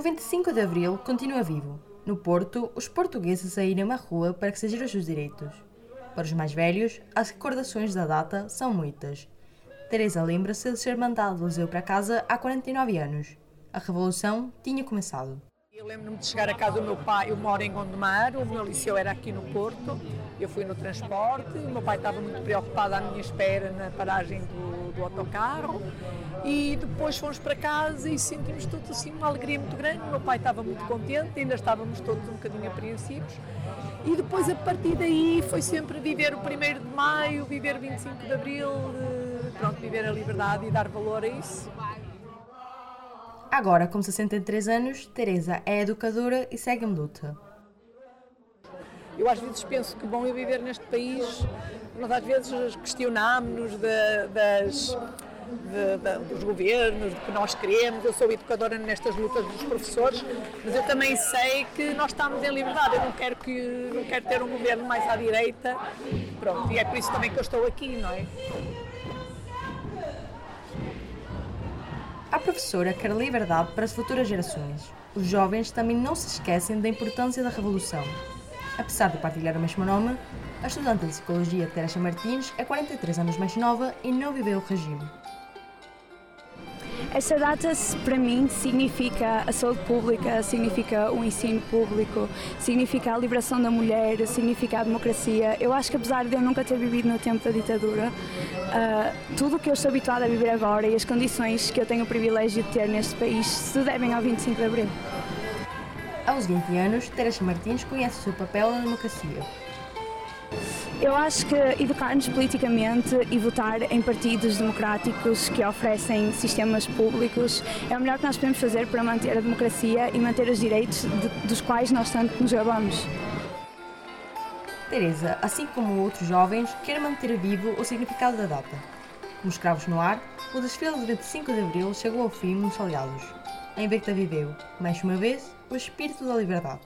O 25 de Abril continua vivo. No Porto, os portugueses saíram à rua para exigir os seus direitos. Para os mais velhos, as recordações da data são muitas. Teresa lembra-se de ser mandada do museu para casa há 49 anos. A Revolução tinha começado. Eu lembro-me de chegar à casa do meu pai, eu moro em Gondomar, o meu liceu era aqui no Porto, eu fui no transporte, o meu pai estava muito preocupado à minha espera na paragem do, do autocarro e depois fomos para casa e sentimos todos assim uma alegria muito grande, o meu pai estava muito contente, ainda estávamos todos um bocadinho apreensivos e depois a partir daí foi sempre viver o 1 de Maio, viver o 25 de Abril, pronto, viver a liberdade e dar valor a isso. Agora, com 63 anos, Teresa é educadora e segue em luta. Eu às vezes penso que bom é viver neste país, nós às vezes questionamos das, de, de, dos governos, do que nós queremos. Eu sou educadora nestas lutas dos professores, mas eu também sei que nós estamos em liberdade. Eu não quero, que, não quero ter um governo mais à direita. Pronto, e é por isso também que eu estou aqui, não é? A professora quer liberdade para as futuras gerações. Os jovens também não se esquecem da importância da revolução. Apesar de partilhar o mesmo nome, a estudante de psicologia Teresa Martins é 43 anos mais nova e não viveu o regime. Esta data, para mim, significa a saúde pública, significa o ensino público, significa a liberação da mulher, significa a democracia. Eu acho que, apesar de eu nunca ter vivido no tempo da ditadura, uh, tudo o que eu estou habituada a viver agora e as condições que eu tenho o privilégio de ter neste país se devem ao 25 de Abril. Aos 20 anos, Teresa Martins conhece o seu papel na democracia. Eu acho que educar-nos politicamente e votar em partidos democráticos que oferecem sistemas públicos é o melhor que nós podemos fazer para manter a democracia e manter os direitos de, dos quais nós tanto nos gabamos. Teresa, assim como outros jovens, quer manter vivo o significado da data. Como escravos no ar, o desfile de 25 de Abril chegou ao fim nos aliados. A Invicta viveu, mais uma vez, o espírito da liberdade.